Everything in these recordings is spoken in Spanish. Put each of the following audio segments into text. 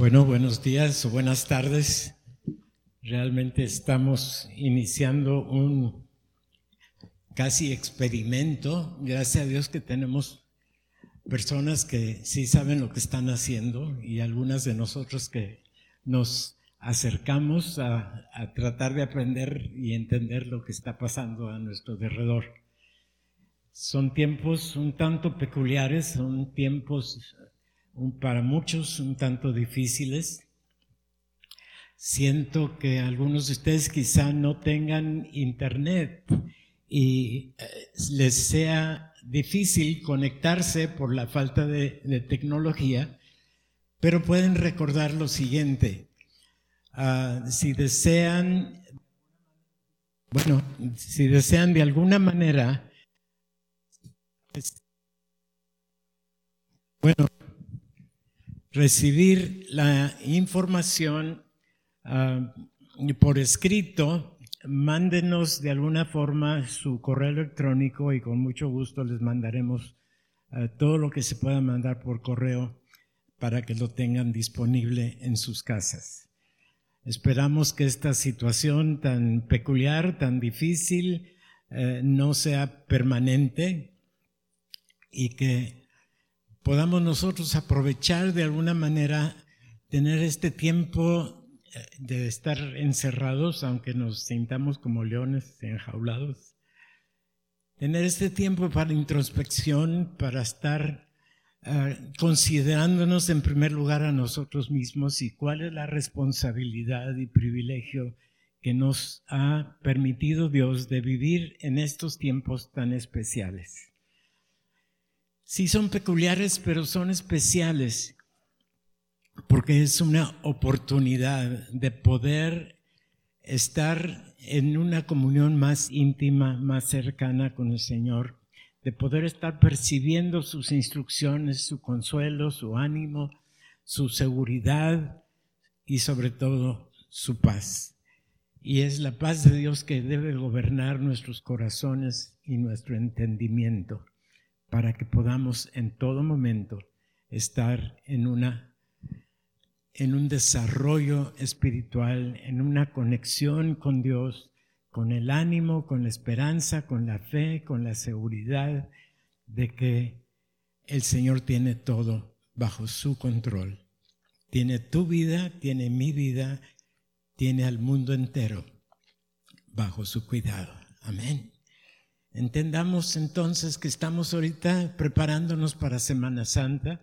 Bueno, buenos días o buenas tardes. Realmente estamos iniciando un casi experimento. Gracias a Dios que tenemos personas que sí saben lo que están haciendo y algunas de nosotros que nos acercamos a, tratar de aprender y entender lo que está pasando a nuestro alrededor. Son tiempos un tanto peculiares, son tiempos para muchos un tanto difíciles. Siento que algunos de ustedes quizá no tengan internet y eh, les sea difícil conectarse por la falta de, tecnología, pero pueden recordar lo siguiente. Ah, si desean, bueno, si desean de alguna manera, bueno, recibir la información ah, por escrito, mándenos de alguna forma su correo electrónico y con mucho gusto les mandaremos ah, todo lo que se pueda mandar por correo para que lo tengan disponible en sus casas. Esperamos que esta situación tan peculiar, tan difícil, eh, no sea permanente y que podamos nosotros aprovechar de alguna manera, tener este tiempo eh, de estar encerrados, aunque nos sintamos como leones enjaulados, tener este tiempo para introspección, para estar eh, considerándonos en primer lugar a nosotros mismos y cuál es la responsabilidad y privilegio que nos ha permitido Dios de vivir en estos tiempos tan especiales. Sí son peculiares, pero son especiales, porque es una oportunidad de poder estar en una comunión más íntima, más cercana con el Señor, de poder estar percibiendo sus instrucciones, su consuelo, su ánimo, su seguridad y sobre todo su paz. Y es la paz de Dios que debe gobernar nuestros corazones y nuestro entendimiento para que podamos en todo momento estar en una en un desarrollo espiritual, en una conexión con Dios, con el ánimo, con la esperanza, con la fe, con la seguridad de que el Señor tiene todo bajo su control. Tiene tu vida, tiene mi vida, tiene al mundo entero bajo su cuidado. Amén. Entendamos entonces que estamos ahorita preparándonos para Semana Santa.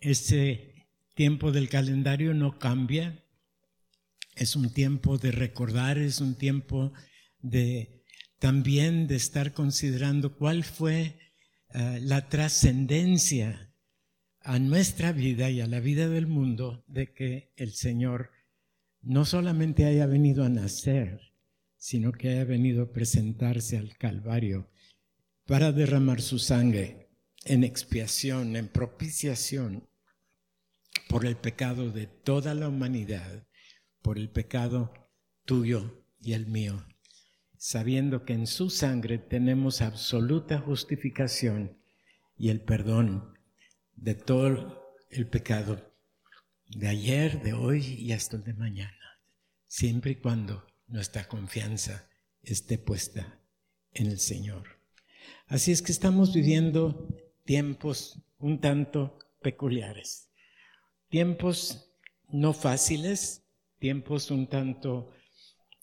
Este tiempo del calendario no cambia. Es un tiempo de recordar, es un tiempo de también de estar considerando cuál fue eh, la trascendencia a nuestra vida y a la vida del mundo de que el Señor no solamente haya venido a nacer, sino que haya venido a presentarse al Calvario para derramar su sangre en expiación, en propiciación por el pecado de toda la humanidad, por el pecado tuyo y el mío, sabiendo que en su sangre tenemos absoluta justificación y el perdón de todo el pecado de ayer, de hoy y hasta el de mañana, siempre y cuando nuestra confianza esté puesta en el Señor. Así es que estamos viviendo tiempos un tanto peculiares, tiempos no fáciles, tiempos un tanto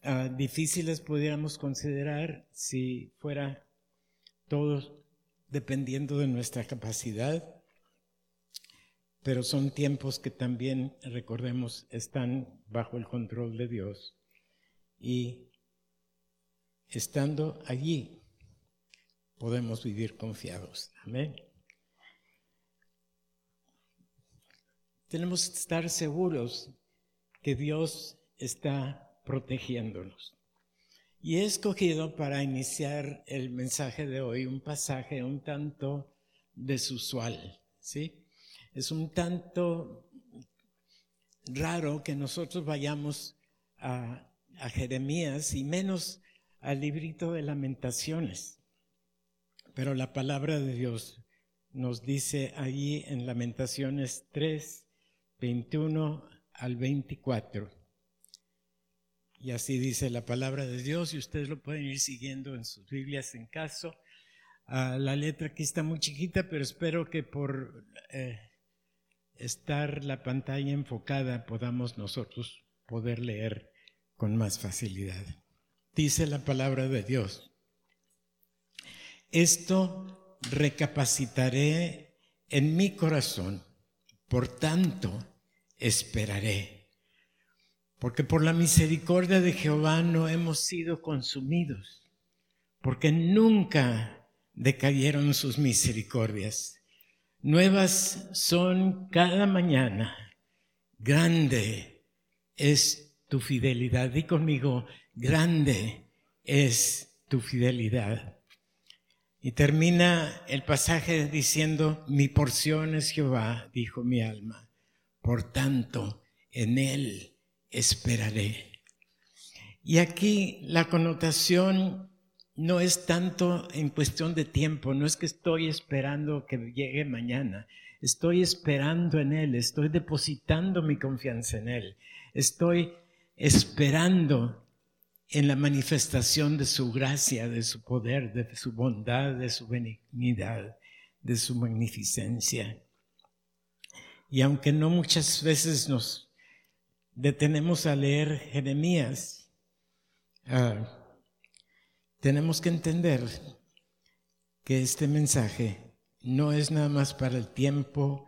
ah, difíciles pudiéramos considerar si fuera todo dependiendo de nuestra capacidad, pero son tiempos que también, recordemos, están bajo el control de Dios y estando allí podemos vivir confiados. Amén. Tenemos que estar seguros que Dios está protegiéndonos. Y he escogido para iniciar el mensaje de hoy un pasaje un tanto desusual, ¿sí? Es un tanto raro que nosotros vayamos a a Jeremías y menos al librito de lamentaciones. Pero la palabra de Dios nos dice allí en Lamentaciones 3, 21 al 24. Y así dice la palabra de Dios y ustedes lo pueden ir siguiendo en sus Biblias en caso. Ah, la letra aquí está muy chiquita, pero espero que por eh, estar la pantalla enfocada podamos nosotros poder leer con más facilidad. Dice la palabra de Dios. Esto recapacitaré en mi corazón, por tanto esperaré. Porque por la misericordia de Jehová no hemos sido consumidos, porque nunca decayeron sus misericordias. Nuevas son cada mañana. Grande es tu fidelidad. Di conmigo, grande es tu fidelidad. Y termina el pasaje diciendo, mi porción es Jehová, dijo mi alma. Por tanto, en él esperaré. Y aquí la connotación no es tanto en cuestión de tiempo, no es que estoy esperando que llegue mañana, estoy esperando en Él, estoy depositando mi confianza en Él, estoy esperando en la manifestación de su gracia, de su poder, de su bondad, de su benignidad, de su magnificencia. Y aunque no muchas veces nos detenemos a leer Jeremías, ah, tenemos que entender que este mensaje no es nada más para el tiempo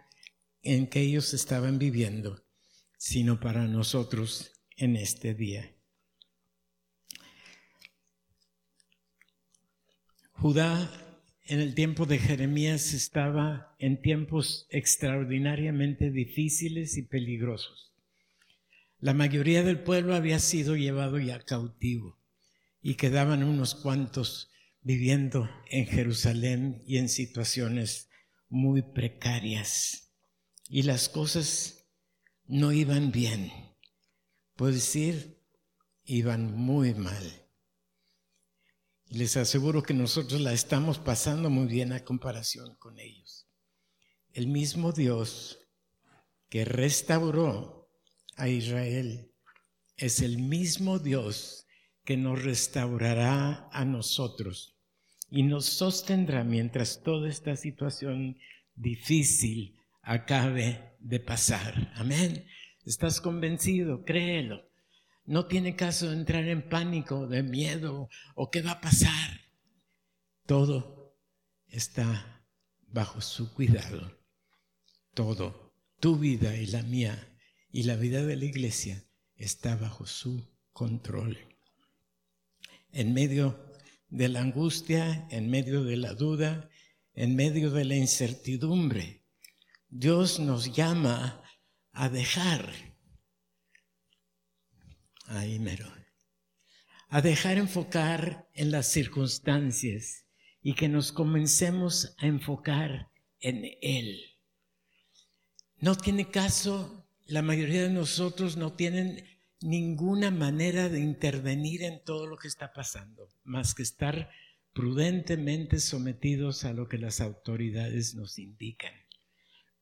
en que ellos estaban viviendo, sino para nosotros en este día. Judá en el tiempo de Jeremías estaba en tiempos extraordinariamente difíciles y peligrosos. La mayoría del pueblo había sido llevado ya cautivo y quedaban unos cuantos viviendo en Jerusalén y en situaciones muy precarias. Y las cosas no iban bien. Puedo decir, iban muy mal. Les aseguro que nosotros la estamos pasando muy bien a comparación con ellos. El mismo Dios que restauró a Israel es el mismo Dios que nos restaurará a nosotros y nos sostendrá mientras toda esta situación difícil acabe de pasar. Amén. ¿Estás convencido? Créelo. No tiene caso entrar en pánico, de miedo o qué va a pasar. Todo está bajo su cuidado. Todo, tu vida y la mía y la vida de la iglesia está bajo su control en medio de la angustia, en medio de la duda, en medio de la incertidumbre. Dios nos llama a dejar, ahí mero, a dejar enfocar en las circunstancias y que nos comencemos a enfocar en Él. No tiene caso, la mayoría de nosotros no tienen ninguna manera de intervenir en todo lo que está pasando, más que estar prudentemente sometidos a lo que las autoridades nos indican.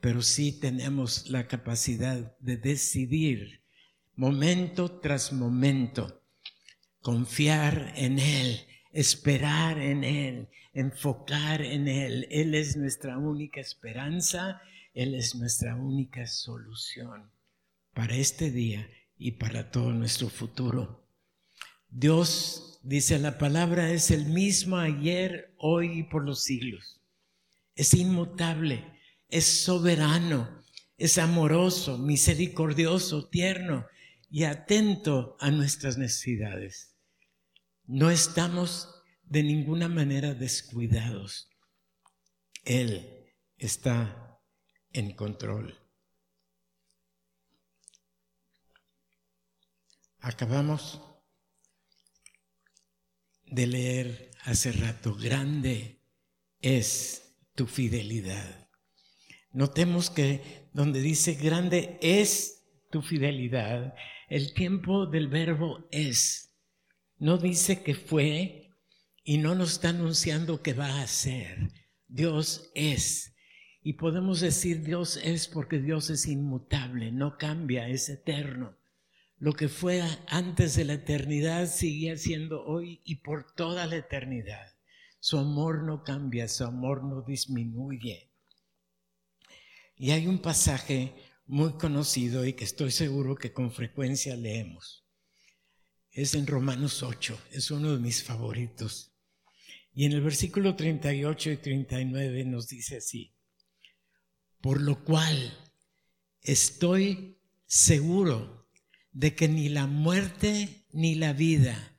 Pero sí tenemos la capacidad de decidir momento tras momento, confiar en Él, esperar en Él, enfocar en Él. Él es nuestra única esperanza, Él es nuestra única solución para este día y para todo nuestro futuro. Dios, dice la palabra, es el mismo ayer, hoy y por los siglos. Es inmutable, es soberano, es amoroso, misericordioso, tierno y atento a nuestras necesidades. No estamos de ninguna manera descuidados. Él está en control. Acabamos de leer hace rato, grande es tu fidelidad. Notemos que donde dice grande es tu fidelidad, el tiempo del verbo es. No dice que fue y no nos está anunciando que va a ser. Dios es. Y podemos decir Dios es porque Dios es inmutable, no cambia, es eterno. Lo que fue antes de la eternidad sigue siendo hoy y por toda la eternidad. Su amor no cambia, su amor no disminuye. Y hay un pasaje muy conocido y que estoy seguro que con frecuencia leemos. Es en Romanos 8, es uno de mis favoritos. Y en el versículo 38 y 39 nos dice así, por lo cual estoy seguro de que ni la muerte ni la vida,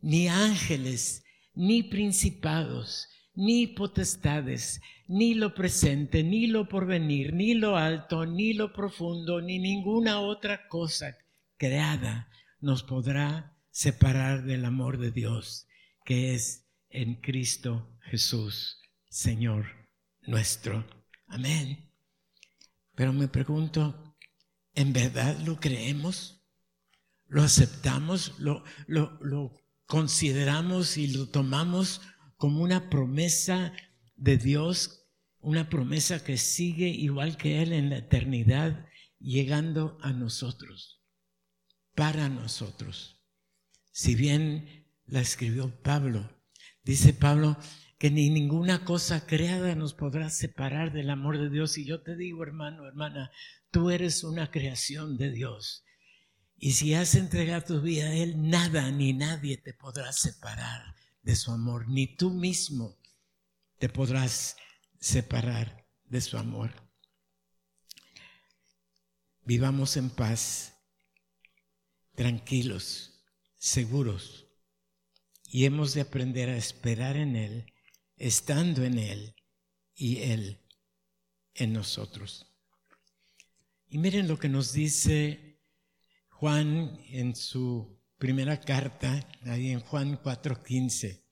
ni ángeles, ni principados, ni potestades, ni lo presente, ni lo porvenir, ni lo alto, ni lo profundo, ni ninguna otra cosa creada nos podrá separar del amor de Dios que es en Cristo Jesús, Señor nuestro. Amén. Pero me pregunto, ¿En verdad lo creemos? ¿Lo aceptamos? ¿Lo, lo, consideramos y lo tomamos como una promesa de Dios? Una promesa que sigue igual que Él en la eternidad, llegando a nosotros, para nosotros. Si bien la escribió Pablo, dice Pablo, que ni ninguna cosa creada nos podrá separar del amor de Dios. Y yo te digo, hermano, hermana, tú eres una creación de Dios. Y si has entregado tu vida a Él, nada ni nadie te podrá separar de su amor, ni tú mismo te podrás separar de su amor. Vivamos en paz, tranquilos, seguros, y hemos de aprender a esperar en Él estando en Él y Él en nosotros. Y miren lo que nos dice Juan en su primera carta, ahí en Juan 4:15.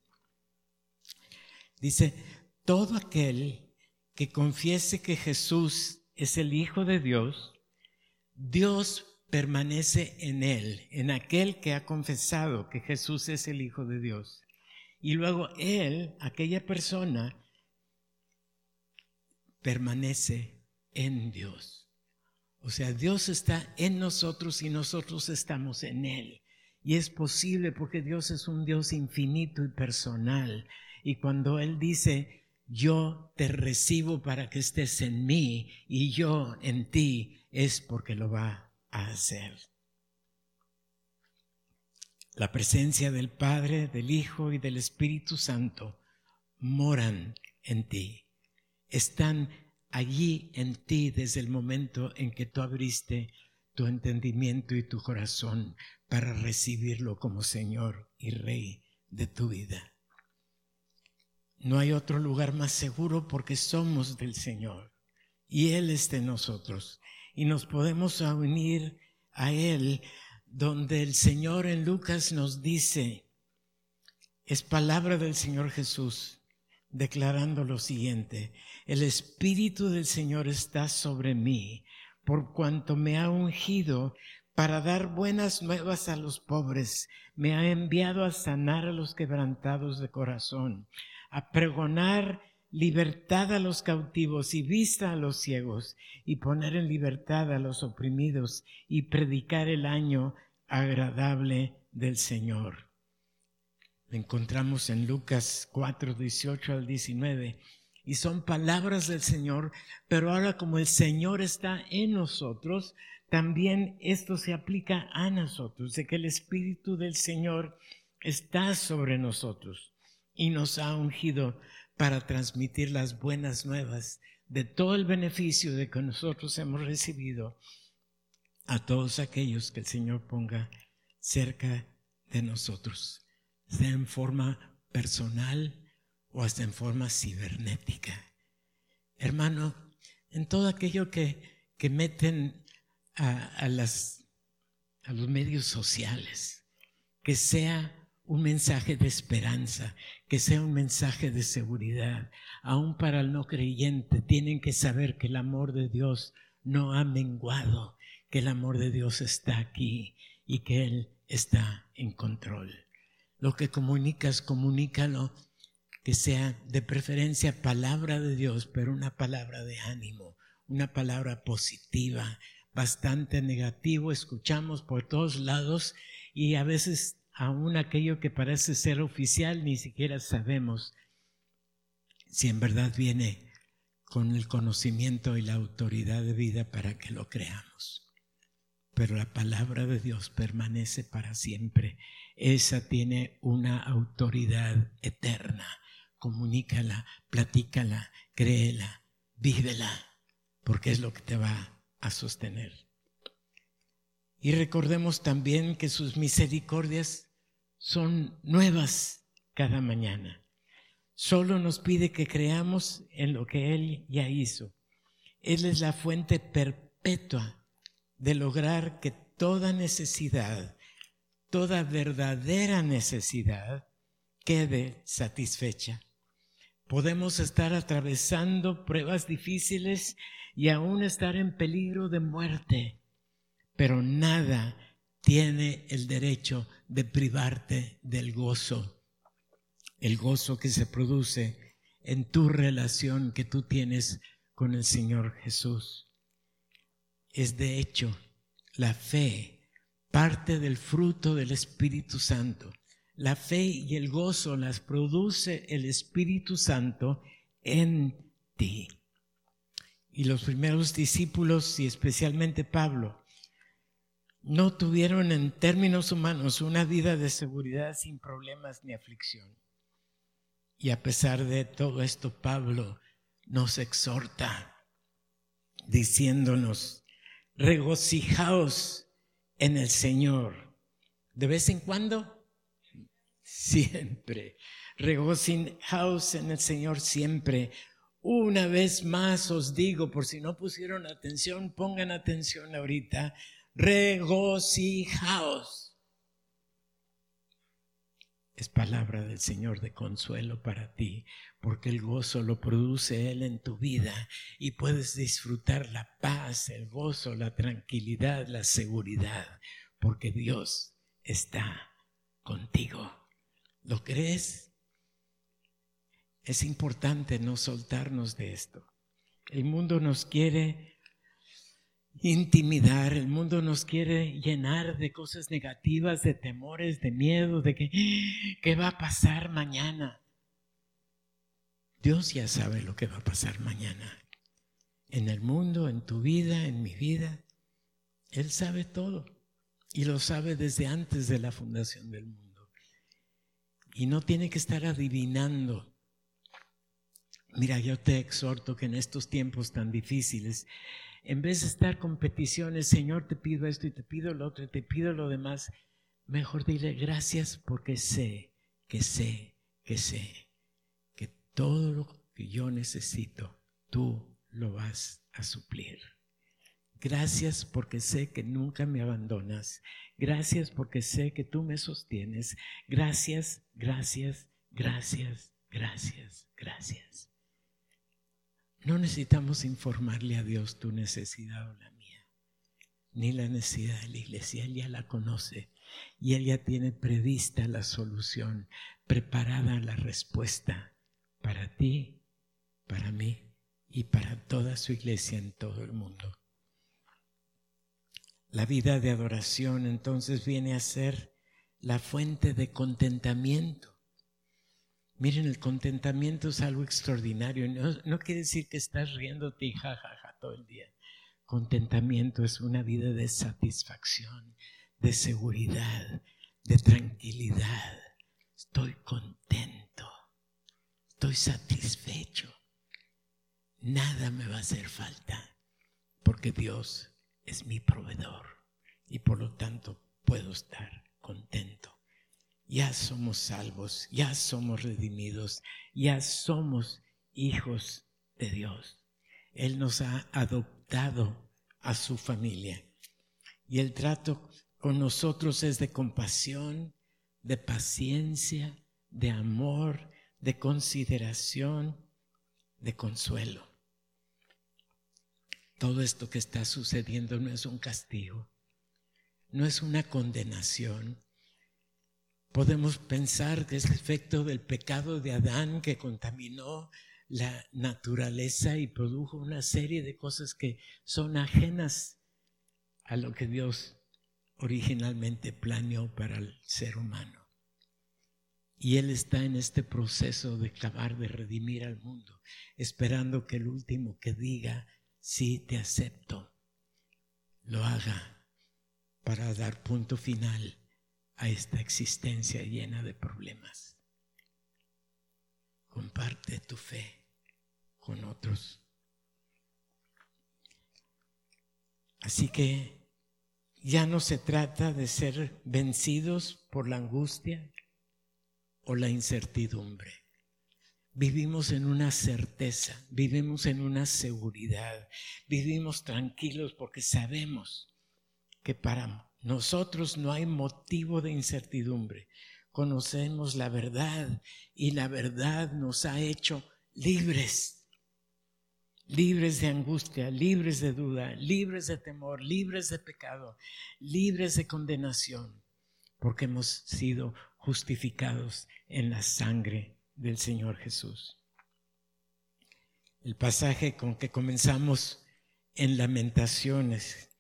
Dice, todo aquel que confiese que Jesús es el Hijo de Dios, Dios permanece en él, en aquel que ha confesado que Jesús es el Hijo de Dios. Y luego Él, aquella persona, permanece en Dios. O sea, Dios está en nosotros y nosotros estamos en Él. Y es posible porque Dios es un Dios infinito y personal. Y cuando Él dice, yo te recibo para que estés en mí y yo en ti, es porque lo va a hacer. La presencia del Padre, del Hijo y del Espíritu Santo moran en ti. Están allí en ti desde el momento en que tú abriste tu entendimiento y tu corazón para recibirlo como Señor y Rey de tu vida. No hay otro lugar más seguro porque somos del Señor y Él está en nosotros y nos podemos unir a Él donde el Señor en Lucas nos dice, es palabra del Señor Jesús, declarando lo siguiente, el Espíritu del Señor está sobre mí, por cuanto me ha ungido para dar buenas nuevas a los pobres, me ha enviado a sanar a los quebrantados de corazón, a pregonar libertad a los cautivos y vista a los ciegos, y poner en libertad a los oprimidos, y predicar el año agradable del Señor. Encontramos en Lucas 4, 18 al 19, y son palabras del Señor, pero ahora como el Señor está en nosotros, también esto se aplica a nosotros, de que el Espíritu del Señor está sobre nosotros y nos ha ungido para transmitir las buenas nuevas de todo el beneficio de que nosotros hemos recibido a todos aquellos que el Señor ponga cerca de nosotros, sea en forma personal o hasta en forma cibernética. Hermano, en todo aquello que, que meten a, a, las, a los medios sociales, que sea un mensaje de esperanza, que sea un mensaje de seguridad. Aún para el no creyente tienen que saber que el amor de Dios no ha menguado, que el amor de Dios está aquí y que Él está en control. Lo que comunicas, comunícalo que sea de preferencia palabra de Dios, pero una palabra de ánimo, una palabra positiva, bastante negativo, escuchamos por todos lados y a veces aún aquello que parece ser oficial ni siquiera sabemos si en verdad viene con el conocimiento y la autoridad de vida para que lo creamos. Pero la palabra de Dios permanece para siempre. Esa tiene una autoridad eterna. Comunícala, platícala, créela, vívela, porque es lo que te va a sostener. Y recordemos también que sus misericordias son nuevas cada mañana. Solo nos pide que creamos en lo que Él ya hizo. Él es la fuente perpetua de lograr que toda necesidad, toda verdadera necesidad, quede satisfecha. Podemos estar atravesando pruebas difíciles y aún estar en peligro de muerte, pero nada tiene el derecho de privarte del gozo el gozo que se produce en tu relación que tú tienes con el Señor Jesús. Es de hecho la fe, parte del fruto del Espíritu Santo. La fe y el gozo las produce el Espíritu Santo en ti. Y los primeros discípulos, y especialmente Pablo, no tuvieron en términos humanos una vida de seguridad sin problemas ni aflicción. Y a pesar de todo esto, Pablo nos exhorta diciéndonos, regocijaos en el Señor. ¿De vez en cuando? Siempre. Regocijaos en el Señor siempre. Una vez más os digo, por si no pusieron atención, pongan atención ahorita. Regocijaos es palabra del Señor de consuelo para ti, porque el gozo lo produce Él en tu vida y puedes disfrutar la paz, el gozo, la tranquilidad, la seguridad, porque Dios está contigo. ¿Lo crees? Es importante no soltarnos de esto. El mundo nos quiere intimidar, el mundo nos quiere llenar de cosas negativas, de temores, de miedo, de que, ¿qué va a pasar mañana? Dios ya sabe lo que va a pasar mañana. En el mundo, en tu vida, en mi vida. Él sabe todo. Y lo sabe desde antes de la fundación del mundo. Y no tiene que estar adivinando. Mira, yo te exhorto que en estos tiempos tan difíciles, en vez de estar con peticiones, Señor, te pido esto y te pido lo otro y te pido lo demás, mejor dile gracias porque sé, que sé, que sé, que todo lo que yo necesito, tú lo vas a suplir. Gracias porque sé que nunca me abandonas. Gracias porque sé que tú me sostienes. Gracias, gracias, gracias, gracias, gracias. No necesitamos informarle a Dios tu necesidad o la mía, ni la necesidad de la iglesia. Él ya la conoce y Él ya tiene prevista la solución, preparada la respuesta para ti, para mí y para toda su iglesia en todo el mundo. La vida de adoración entonces viene a ser la fuente de contentamiento Miren, el contentamiento es algo extraordinario. No, quiere decir que estás riéndote y jajaja todo el día. Contentamiento es una vida de satisfacción, de seguridad, de tranquilidad. Estoy contento, estoy satisfecho. Nada me va a hacer falta porque Dios es mi proveedor y por lo tanto puedo estar contento ya somos salvos, ya somos redimidos, ya somos hijos de Dios. Él nos ha adoptado a su familia. Y el trato con nosotros es de compasión, de paciencia, de amor, de consideración, de consuelo. Todo esto que está sucediendo no es un castigo, no es una condenación, podemos pensar que es el efecto del pecado de Adán que contaminó la naturaleza y produjo una serie de cosas que son ajenas a lo que Dios originalmente planeó para el ser humano. Y Él está en este proceso de acabar de redimir al mundo, esperando que el último que diga, sí, te acepto, lo haga para dar punto final a esta existencia llena de problemas. Comparte tu fe con otros. Así que ya no se trata de ser vencidos por la angustia o la incertidumbre. Vivimos en una certeza, vivimos en una seguridad, vivimos tranquilos porque sabemos que para nosotros no hay motivo de incertidumbre. Conocemos la verdad y la verdad nos ha hecho libres. Libres de angustia, libres de duda, libres de temor, libres de pecado, libres de condenación, porque hemos sido justificados en la sangre del Señor Jesús. El pasaje con que comenzamos en lamentaciones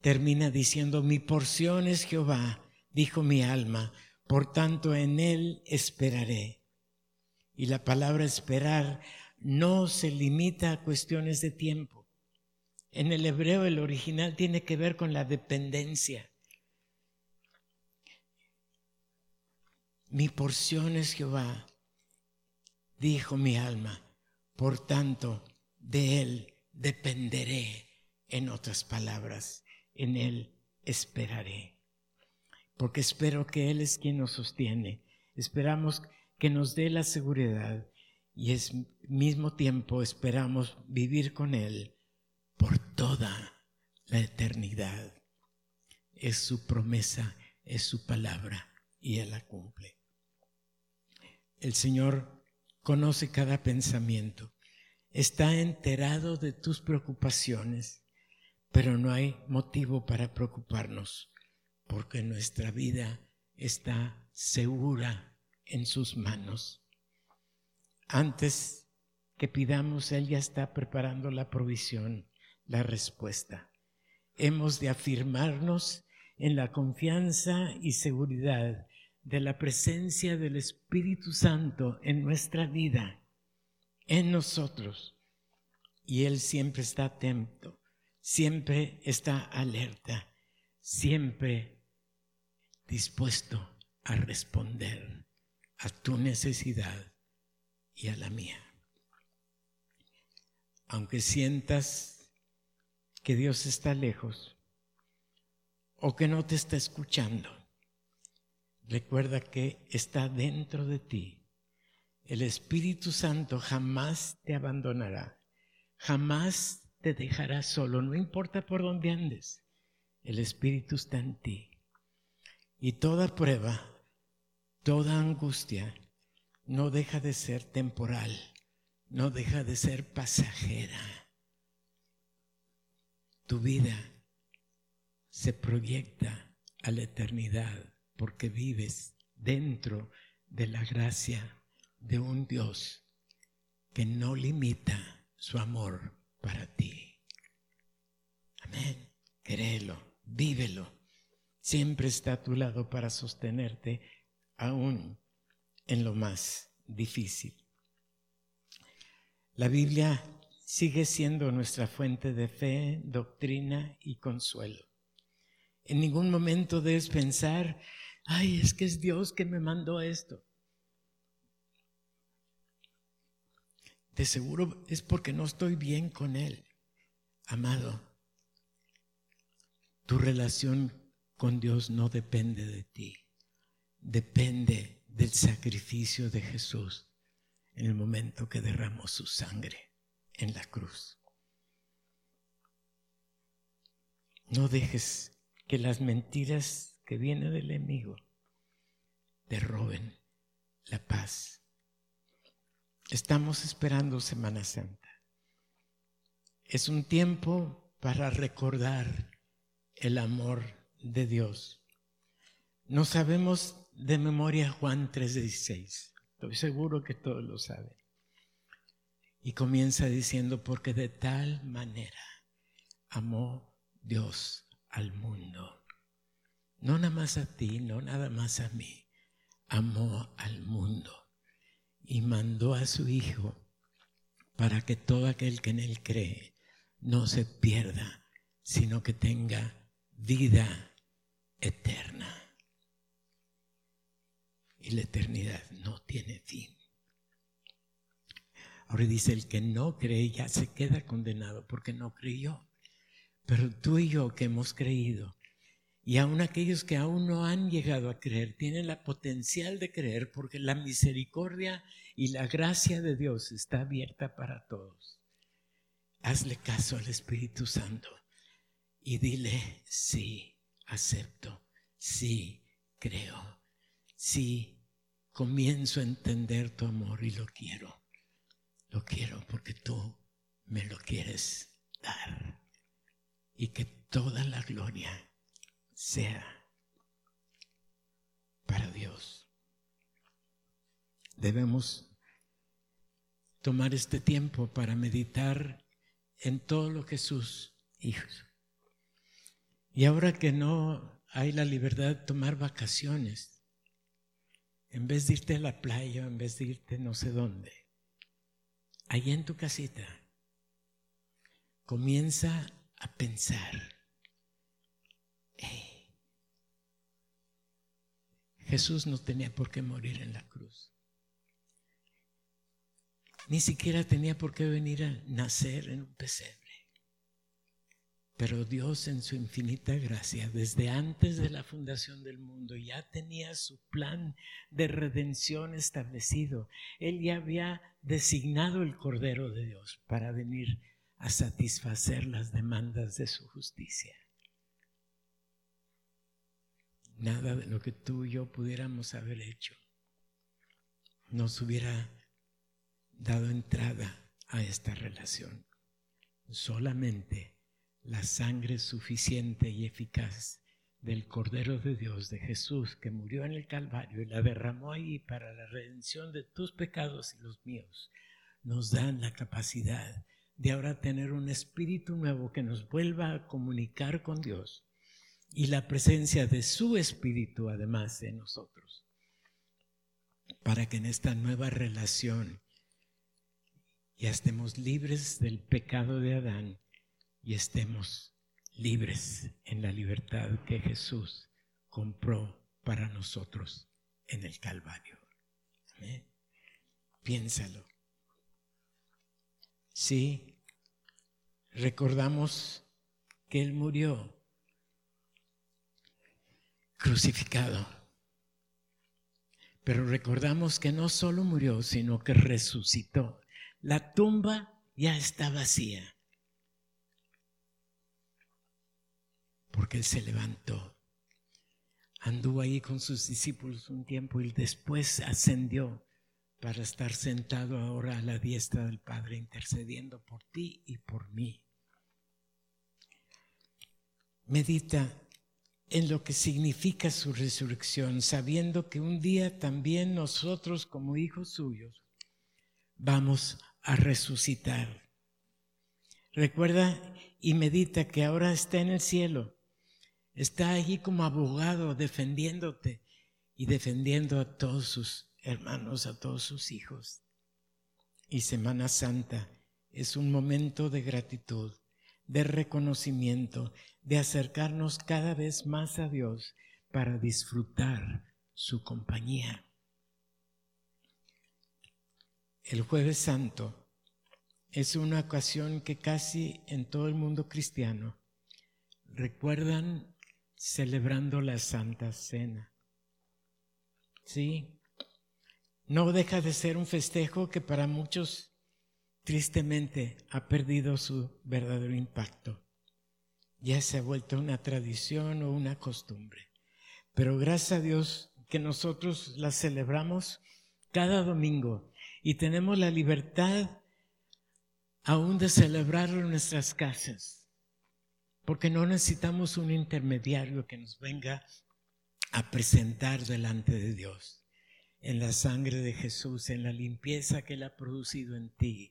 termina diciendo, mi porción es Jehová, dijo mi alma, por tanto en él esperaré. Y la palabra esperar no se limita a cuestiones de tiempo. En el hebreo el original tiene que ver con la dependencia. Mi porción es Jehová, dijo mi alma, por tanto de él dependeré, en otras palabras en Él esperaré. Porque espero que Él es quien nos sostiene. Esperamos que nos dé la seguridad y es mismo tiempo esperamos vivir con Él por toda la eternidad. Es su promesa, es su palabra y Él la cumple. El Señor conoce cada pensamiento, está enterado de tus preocupaciones pero no hay motivo para preocuparnos porque nuestra vida está segura en sus manos. Antes que pidamos, Él ya está preparando la provisión, la respuesta. Hemos de afirmarnos en la confianza y seguridad de la presencia del Espíritu Santo en nuestra vida, en nosotros. Y Él siempre está atento siempre está alerta, siempre dispuesto a responder a tu necesidad y a la mía. Aunque sientas que Dios está lejos o que no te está escuchando, recuerda que está dentro de ti. El Espíritu Santo jamás te abandonará, jamás te dejará solo, no importa por dónde andes, el Espíritu está en ti. Y toda prueba, toda angustia, no deja de ser temporal, no deja de ser pasajera. Tu vida se proyecta a la eternidad porque vives dentro de la gracia de un Dios que no limita su amor para ti. Amén. Créelo, vívelo. Siempre está a tu lado para sostenerte aún en lo más difícil. La Biblia sigue siendo nuestra fuente de fe, doctrina y consuelo. En ningún momento debes pensar, ay, es que es Dios que me mandó esto. de seguro es porque no estoy bien con Él. Amado, tu relación con Dios no depende de ti, depende del sacrificio de Jesús en el momento que derramó su sangre en la cruz. No dejes que las mentiras que vienen del enemigo te roben la paz Estamos esperando Semana Santa. Es un tiempo para recordar el amor de Dios. No sabemos de memoria Juan 3:16. Estoy seguro que todos lo saben. Y comienza diciendo, porque de tal manera amó Dios al mundo. No nada más a ti, no nada más a mí. Amó al mundo y mandó a su Hijo para que todo aquel que en Él cree no se pierda, sino que tenga vida eterna. Y la eternidad no tiene fin. Ahora dice, el que no cree ya se queda condenado porque no creyó. Pero tú y yo que hemos creído, y aún aquellos que aún no han llegado a creer, tienen la potencial de creer porque la misericordia y la gracia de Dios está abierta para todos. Hazle caso al Espíritu Santo y dile, sí, acepto, sí, creo, sí, comienzo a entender tu amor y lo quiero. Lo quiero porque tú me lo quieres dar. Y que toda la gloria sea para Dios. Debemos tomar este tiempo para meditar en todo lo que sus hijos. Y ahora que no hay la libertad de tomar vacaciones, en vez de irte a la playa, en vez de irte no sé dónde, ahí en tu casita, comienza a pensar, Jesús no tenía por qué morir en la cruz. Ni siquiera tenía por qué venir a nacer en un pesebre. Pero Dios en su infinita gracia, desde antes de la fundación del mundo, ya tenía su plan de redención establecido. Él ya había designado el Cordero de Dios para venir a satisfacer las demandas de su justicia. Nada de lo que tú y yo pudiéramos haber hecho nos hubiera dado entrada a esta relación. Solamente la sangre suficiente y eficaz del Cordero de Dios, de Jesús, que murió en el Calvario y la derramó ahí para la redención de tus pecados y los míos, nos dan la capacidad de ahora tener un espíritu nuevo que nos vuelva a comunicar con Dios y la presencia de su espíritu además en nosotros, para que en esta nueva relación ya estemos libres del pecado de Adán y estemos libres en la libertad que Jesús compró para nosotros en el Calvario. Piénsalo. Sí, recordamos que Él murió crucificado. Pero recordamos que no solo murió, sino que resucitó. La tumba ya está vacía. porque Él se levantó. Anduvo ahí con sus discípulos un tiempo y después ascendió para estar sentado ahora a la diestra del Padre intercediendo por ti y por mí. Medita en lo que significa su resurrección, sabiendo que un día también nosotros como hijos suyos vamos a resucitar. Recuerda y medita que ahora está en el cielo Está allí como abogado defendiéndote y defendiendo a todos sus hermanos, a todos sus hijos. Y Semana Santa es un momento de gratitud, de reconocimiento, de acercarnos cada vez más a Dios para disfrutar su compañía. El jueves santo es una ocasión que casi en todo el mundo cristiano recuerdan celebrando la Santa Cena. Sí, no deja de ser un festejo que para muchos tristemente ha perdido su verdadero impacto. Ya se ha vuelto una tradición o una costumbre. Pero gracias a Dios que nosotros la celebramos cada domingo y tenemos la libertad aún de celebrarlo en nuestras casas porque no necesitamos un intermediario que nos venga a presentar delante de Dios. En la sangre de Jesús, en la limpieza que Él ha producido en ti,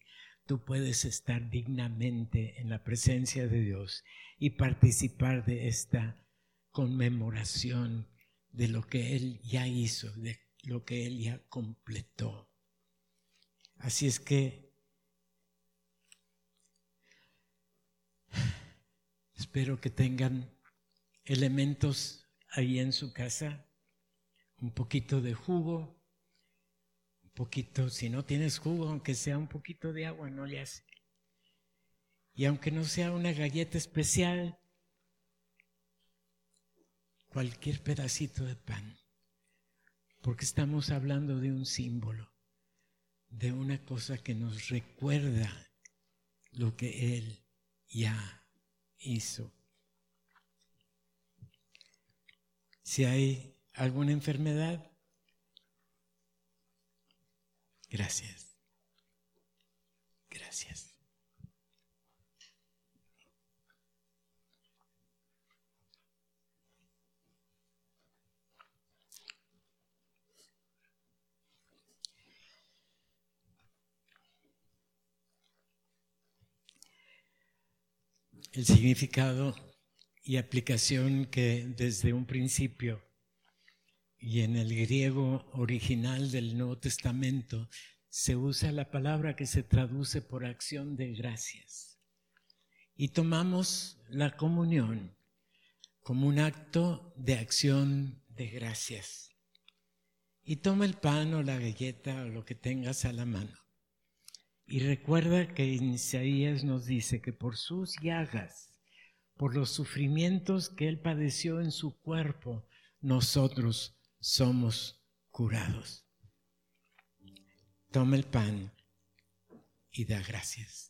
tú puedes estar dignamente en la presencia de Dios y participar de esta conmemoración de lo que Él ya hizo, de lo que Él ya completó. Así es que espero que tengan elementos ahí en su casa, un poquito de jugo, poquito, si no tienes jugo, aunque sea un poquito de agua, no le hace. Y aunque no sea una galleta especial, cualquier pedacito de pan, porque estamos hablando de un símbolo, de una cosa que nos recuerda lo que Él ya hizo. Si hay alguna enfermedad, gracias. Gracias. El significado y aplicación que desde un principio y en el griego original del Nuevo Testamento se usa la palabra que se traduce por acción de gracias. Y tomamos la comunión como un acto de acción de gracias. Y toma el pan o la galleta o lo que tengas a la mano. Y recuerda que Isaías nos dice que por sus llagas por los sufrimientos que Él padeció en su cuerpo, nosotros somos curados. Toma el pan y da gracias.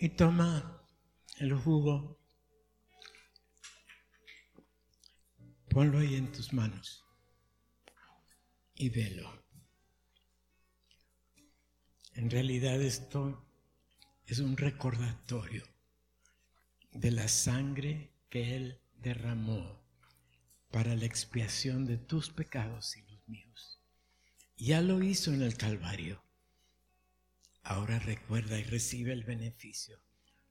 y toma el jugo, ponlo ahí en tus manos y velo. En realidad esto es un recordatorio de la sangre que Él derramó para la expiación de tus pecados y los míos. Ya lo hizo en el Calvario. Ahora recuerda y recibe el beneficio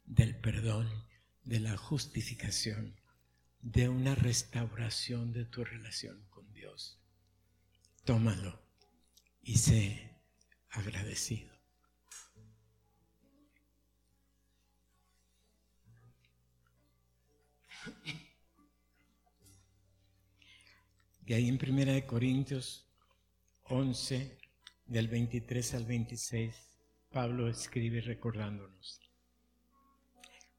del perdón, de la justificación, de una restauración de tu relación con Dios. Tómalo y sé agradecido. Y ahí en 1 Corintios 11, del 23 al 26, Pablo escribe recordándonos.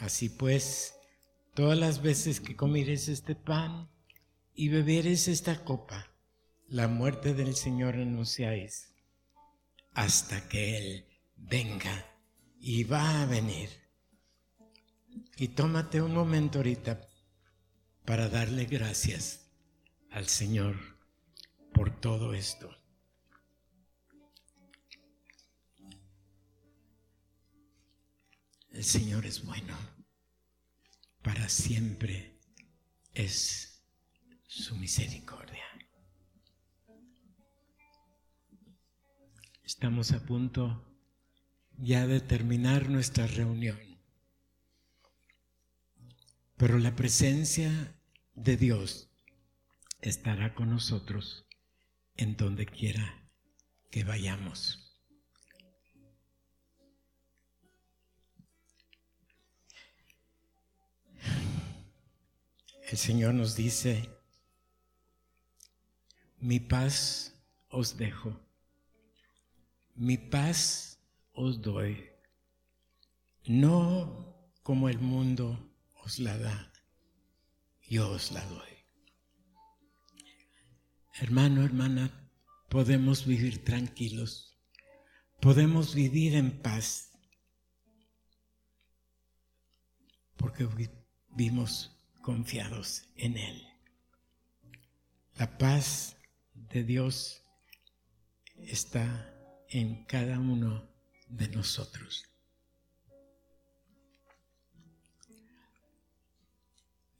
Así pues, todas las veces que comieres este pan y bebieres esta copa, la muerte del Señor anunciáis hasta que Él venga y va a venir. Y tómate un momento ahorita para darle gracias al Señor por todo esto. El Señor es bueno. Para siempre es su misericordia. Estamos a punto ya de terminar nuestra reunión. Pero la presencia de Dios estará con nosotros en donde quiera que vayamos. El Señor nos dice, mi paz os dejo, mi paz os doy, no como el mundo os la da, yo os la doy. Hermano, hermana, podemos vivir tranquilos, podemos vivir en paz, porque vivimos confiados en Él. La paz de Dios está en cada uno de nosotros.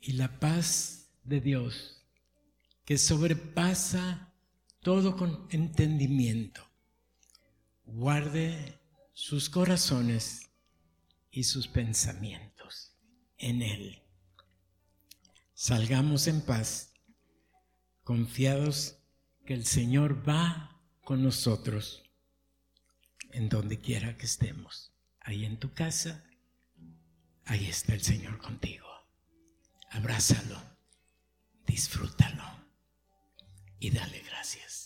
Y la paz de Dios, que sobrepasa todo con entendimiento, guarde sus corazones y sus pensamientos en Él. Salgamos en paz, confiados que el Señor va con nosotros en donde quiera que estemos. Ahí en tu casa, ahí está el Señor contigo. Abrázalo, disfrútalo y dale gracias.